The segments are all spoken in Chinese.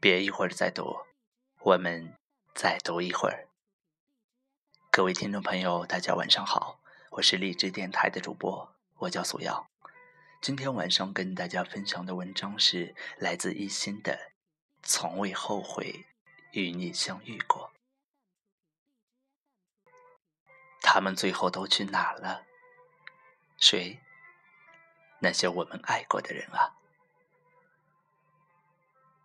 别一会儿再读，我们再读一会儿。各位听众朋友，大家晚上好，我是荔枝电台的主播，我叫苏瑶。今天晚上跟大家分享的文章是来自一心的《从未后悔与你相遇过》。他们最后都去哪了？谁？那些我们爱过的人啊！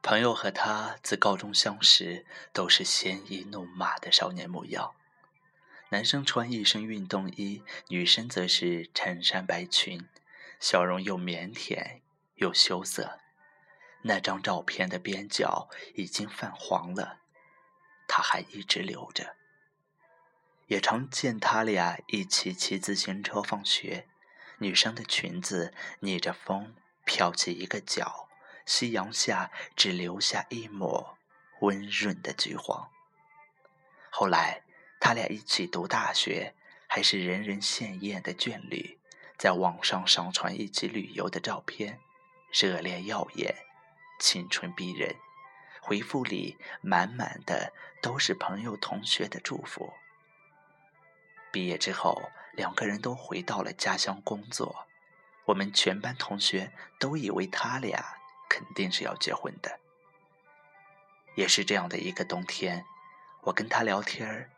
朋友和他自高中相识，都是鲜衣怒马的少年模样。男生穿一身运动衣，女生则是衬衫白裙，笑容又腼腆又羞涩。那张照片的边角已经泛黄了，他还一直留着。也常见他俩一起骑自行车放学，女生的裙子逆着风飘起一个角。夕阳下，只留下一抹温润的橘黄。后来，他俩一起读大学，还是人人羡艳的眷侣，在网上上传一起旅游的照片，热烈耀眼，青春逼人。回复里满满的都是朋友同学的祝福。毕业之后，两个人都回到了家乡工作，我们全班同学都以为他俩。肯定是要结婚的，也是这样的一个冬天，我跟他聊天儿。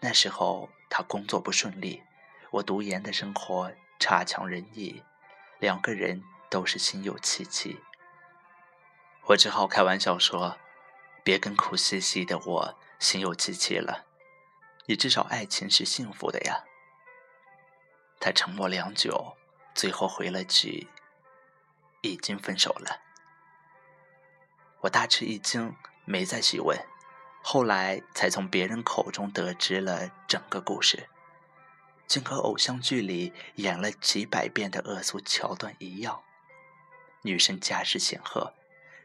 那时候他工作不顺利，我读研的生活差强人意，两个人都是心有戚戚。我只好开玩笑说：“别跟苦兮兮的我心有戚戚了，你至少爱情是幸福的呀。”他沉默良久，最后回了句：“已经分手了。”我大吃一惊，没再细问，后来才从别人口中得知了整个故事，竟和偶像剧里演了几百遍的恶俗桥段一样。女生家世显赫，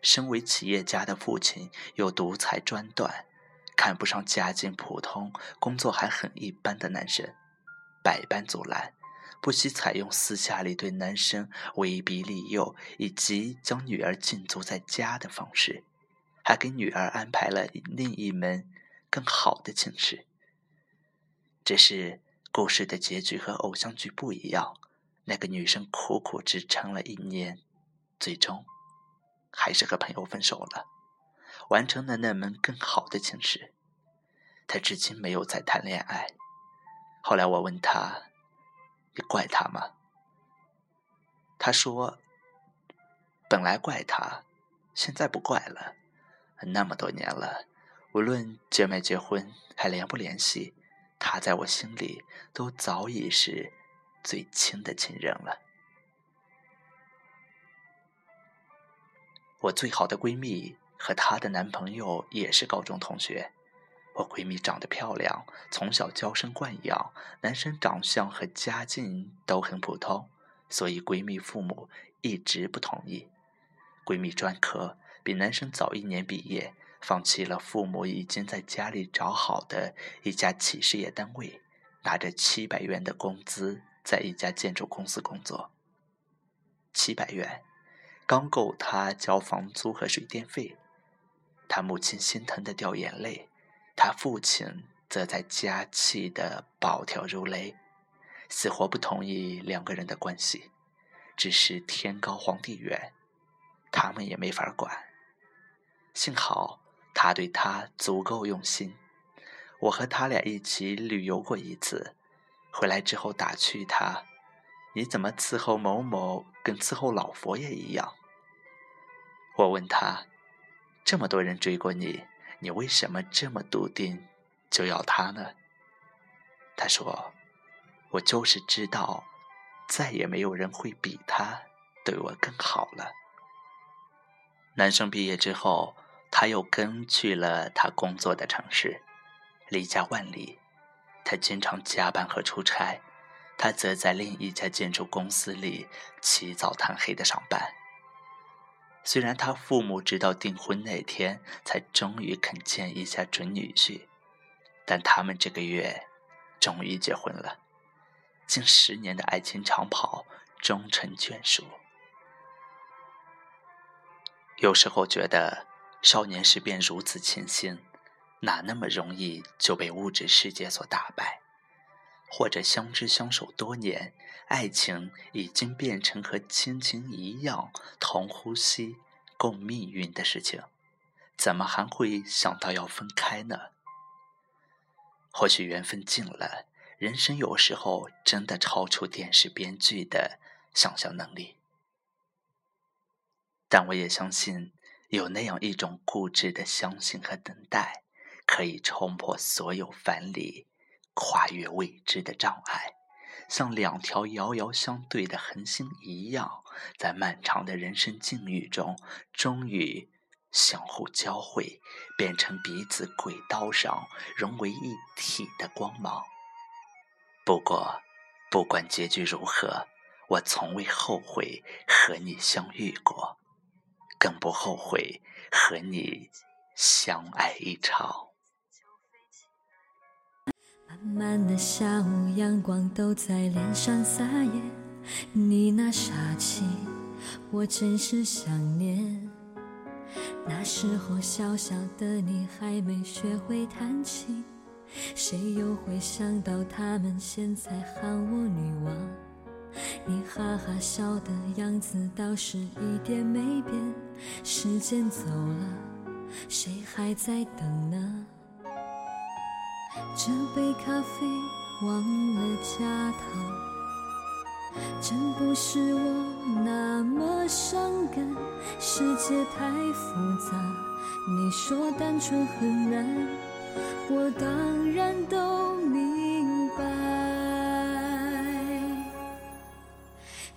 身为企业家的父亲又独裁专断，看不上家境普通、工作还很一般的男生，百般阻拦。不惜采用私下里对男生威逼利诱，以及将女儿禁足在家的方式，还给女儿安排了另一门更好的寝室。只是故事的结局和偶像剧不一样，那个女生苦苦支撑了一年，最终还是和朋友分手了，完成了那门更好的寝室。她至今没有再谈恋爱。后来我问她。你怪他吗？他说：“本来怪他，现在不怪了。那么多年了，无论结没结婚，还联不联系，他在我心里都早已是最亲的亲人了。”我最好的闺蜜和她的男朋友也是高中同学。我闺蜜长得漂亮，从小娇生惯养，男生长相和家境都很普通，所以闺蜜父母一直不同意。闺蜜专科，比男生早一年毕业，放弃了父母已经在家里找好的一家企事业单位，拿着七百元的工资，在一家建筑公司工作。七百元，刚够她交房租和水电费。她母亲心疼的掉眼泪。他父亲则在家气得暴跳如雷，死活不同意两个人的关系。只是天高皇帝远，他们也没法管。幸好他对他足够用心。我和他俩一起旅游过一次，回来之后打趣他：“你怎么伺候某某跟伺候老佛爷一样？”我问他：“这么多人追过你？”你为什么这么笃定就要他呢？他说：“我就是知道，再也没有人会比他对我更好了。”男生毕业之后，他又跟去了他工作的城市，离家万里，他经常加班和出差，他则在另一家建筑公司里起早贪黑的上班。虽然他父母直到订婚那天才终于肯见一下准女婿，但他们这个月终于结婚了。近十年的爱情长跑终成眷属。有时候觉得少年时便如此清新，哪那么容易就被物质世界所打败？或者相知相守多年，爱情已经变成和亲情一样同呼吸、共命运的事情，怎么还会想到要分开呢？或许缘分尽了，人生有时候真的超出电视编剧的想象能力。但我也相信，有那样一种固执的相信和等待，可以冲破所有藩篱，跨越未知的障碍，像两条遥遥相对的恒星一样，在漫长的人生境遇中，终于相互交汇，变成彼此轨道上融为一体的光芒。不过，不管结局如何，我从未后悔和你相遇过。更不后悔和你相爱一场。慢的下午，阳光都在脸上撒野，你那傻气，我真是想念。那时候小小的你还没学会弹琴，谁又会想到他们现在喊我女王？你哈哈笑的样子倒是一点没变，时间走了，谁还在等呢？这杯咖啡忘了加糖，真不是我那么伤感，世界太复杂，你说单纯很难，我当然都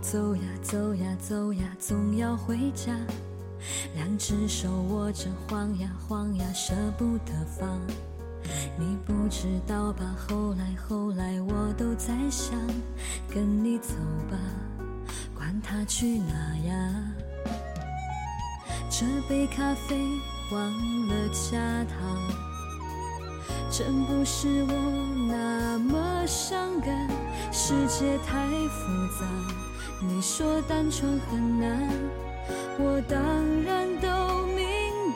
走呀走呀走呀，总要回家。两只手握着晃呀晃呀，舍不得放。你不知道吧？后来后来，我都在想，跟你走吧。管他去哪呀！这杯咖啡忘了加糖，真不是我那么伤感。世界太复杂，你说单纯很难，我当然都明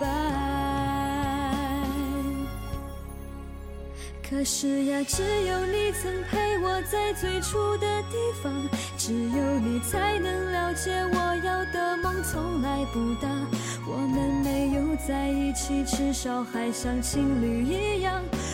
白。可是呀，只有你曾陪我在最初的地方。只有你才能了解我要的梦从来不大。我们没有在一起，至少还像情侣一样。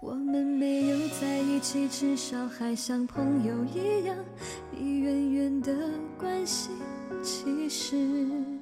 我们没有在一起，至少还像朋友一样，你远远的关心。其实。